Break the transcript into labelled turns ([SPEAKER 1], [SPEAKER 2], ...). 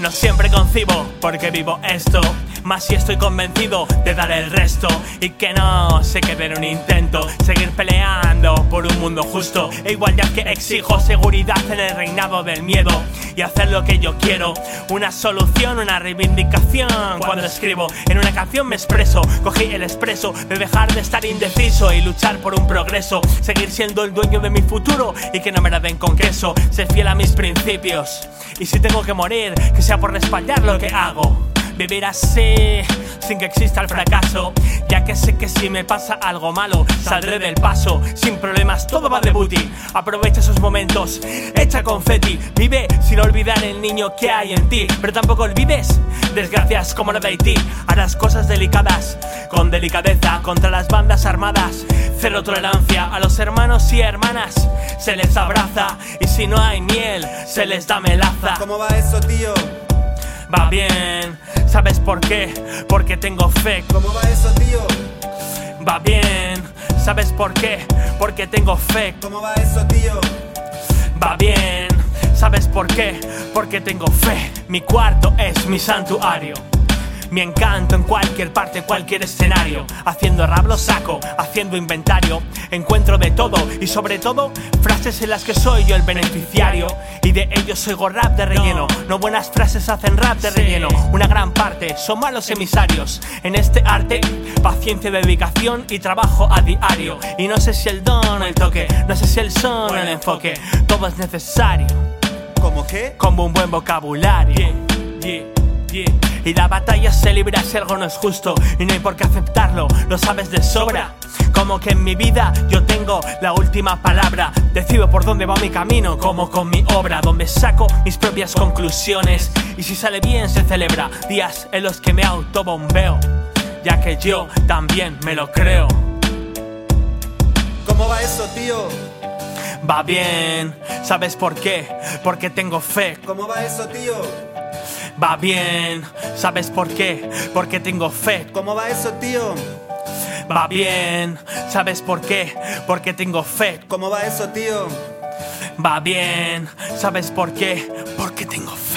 [SPEAKER 1] No siempre concibo porque vivo esto. Más si estoy convencido de dar el resto y que no se quede en un intento. Seguir peleando por un mundo justo e igual ya que exijo seguridad en el reinado del miedo y hacer lo que yo quiero. Una solución, una reivindicación. Cuando escribo en una canción me expreso. Cogí el expreso de dejar de estar indeciso y luchar por un progreso. Seguir siendo el dueño de mi futuro y que no me la den con queso. Ser fiel a mis principios. Y si tengo que morir, que sea por respaldar lo que hago. Vivir así, sin que exista el fracaso. Ya que sé que si me pasa algo malo, saldré del paso. Sin problemas, todo va de booty. Aprovecha esos momentos, echa confeti. Vive sin olvidar el niño que hay en ti. Pero tampoco olvides desgracias como la de Haití. Harás cosas delicadas, con delicadeza, contra las bandas armadas. Cero tolerancia a los hermanos y hermanas. Se les abraza y si no hay miel, se les da melaza.
[SPEAKER 2] ¿Cómo va eso, tío?
[SPEAKER 1] Va bien, ¿sabes por qué? Porque tengo fe.
[SPEAKER 2] ¿Cómo va eso, tío?
[SPEAKER 1] Va bien, ¿sabes por qué? Porque tengo fe.
[SPEAKER 2] ¿Cómo va eso, tío?
[SPEAKER 1] Va bien, ¿sabes por qué? Porque tengo fe. Mi cuarto es mi santuario. Mi encanto en cualquier parte, cualquier escenario. Haciendo rap lo saco, haciendo inventario. Encuentro de todo y sobre todo frases en las que soy yo el beneficiario. Y de ellos oigo rap de relleno. No buenas frases hacen rap de relleno. Una gran parte son malos emisarios. En este arte, paciencia, dedicación y trabajo a diario. Y no sé si el don, el toque, no sé si el son, el enfoque. Todo es necesario.
[SPEAKER 2] ¿Cómo qué?
[SPEAKER 1] Como un buen vocabulario. Yeah, yeah. Y la batalla se libra si algo no es justo y no hay por qué aceptarlo, lo sabes de sobra. Como que en mi vida yo tengo la última palabra. Decido por dónde va mi camino, como con mi obra, donde saco mis propias conclusiones. Y si sale bien se celebra días en los que me autobombeo, ya que yo también me lo creo.
[SPEAKER 2] ¿Cómo va eso, tío?
[SPEAKER 1] Va bien, ¿sabes por qué? Porque tengo fe.
[SPEAKER 2] ¿Cómo va eso, tío?
[SPEAKER 1] Va bien, ¿sabes por qué? Porque tengo fe.
[SPEAKER 2] ¿Cómo va eso, tío?
[SPEAKER 1] Va bien, ¿sabes por qué? Porque tengo fe.
[SPEAKER 2] ¿Cómo va eso, tío?
[SPEAKER 1] Va bien, ¿sabes por qué? Porque tengo fe.